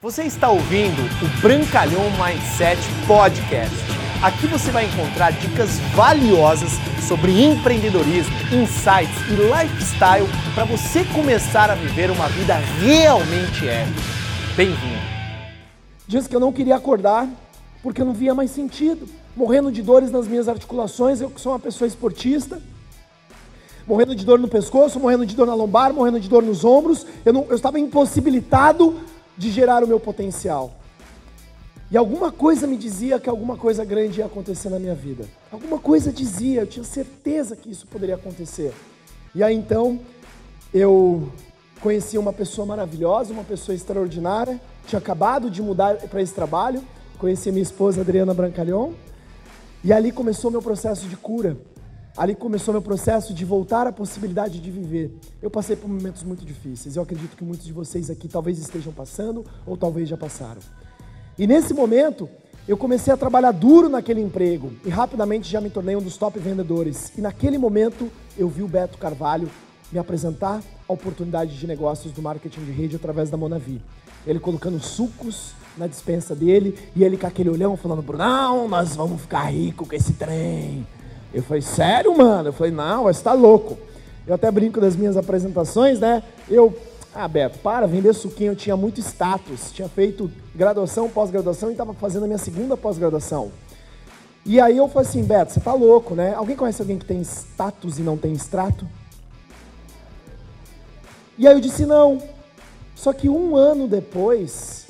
Você está ouvindo o Brancalhão Mindset Podcast. Aqui você vai encontrar dicas valiosas sobre empreendedorismo, insights e lifestyle para você começar a viver uma vida realmente épica. Bem-vindo. Dias que eu não queria acordar porque eu não via mais sentido, morrendo de dores nas minhas articulações, eu que sou uma pessoa esportista, morrendo de dor no pescoço, morrendo de dor na lombar, morrendo de dor nos ombros, eu, não, eu estava impossibilitado de gerar o meu potencial. E alguma coisa me dizia que alguma coisa grande ia acontecer na minha vida. Alguma coisa dizia, eu tinha certeza que isso poderia acontecer. E aí então, eu conheci uma pessoa maravilhosa, uma pessoa extraordinária, tinha acabado de mudar para esse trabalho, conheci minha esposa Adriana Brancalhon, e ali começou meu processo de cura. Ali começou meu processo de voltar à possibilidade de viver. Eu passei por momentos muito difíceis. Eu acredito que muitos de vocês aqui talvez estejam passando ou talvez já passaram. E nesse momento, eu comecei a trabalhar duro naquele emprego e rapidamente já me tornei um dos top vendedores. E naquele momento, eu vi o Beto Carvalho me apresentar a oportunidade de negócios do marketing de rede através da Monavi. Ele colocando sucos na dispensa dele e ele com aquele olhão falando: Brunão, nós vamos ficar rico com esse trem. Eu falei, sério, mano? Eu falei, não, você tá louco. Eu até brinco das minhas apresentações, né? Eu, ah, Beto, para, vender suquinho, eu tinha muito status. Tinha feito graduação, pós-graduação e estava fazendo a minha segunda pós-graduação. E aí eu falei assim, Beto, você tá louco, né? Alguém conhece alguém que tem status e não tem extrato? E aí eu disse, não. Só que um ano depois,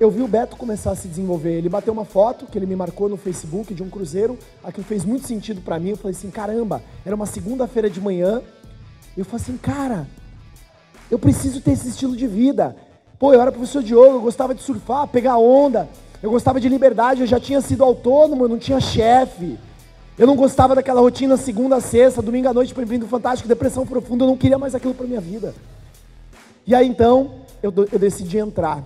eu vi o Beto começar a se desenvolver. Ele bateu uma foto que ele me marcou no Facebook de um cruzeiro. Aquilo fez muito sentido para mim. Eu falei assim: caramba, era uma segunda-feira de manhã. Eu falei assim: cara, eu preciso ter esse estilo de vida. Pô, eu era professor de yoga, eu gostava de surfar, pegar onda. Eu gostava de liberdade, eu já tinha sido autônomo, eu não tinha chefe. Eu não gostava daquela rotina segunda a sexta, domingo à noite, Prêmio Fantástico, depressão profunda. Eu não queria mais aquilo para minha vida. E aí então, eu, eu decidi entrar.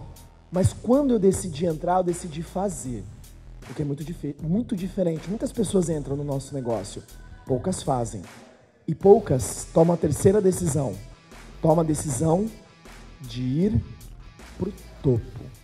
Mas quando eu decidi entrar, eu decidi fazer. Porque é muito, dif muito diferente. Muitas pessoas entram no nosso negócio, poucas fazem. E poucas tomam a terceira decisão. Toma a decisão de ir para o topo.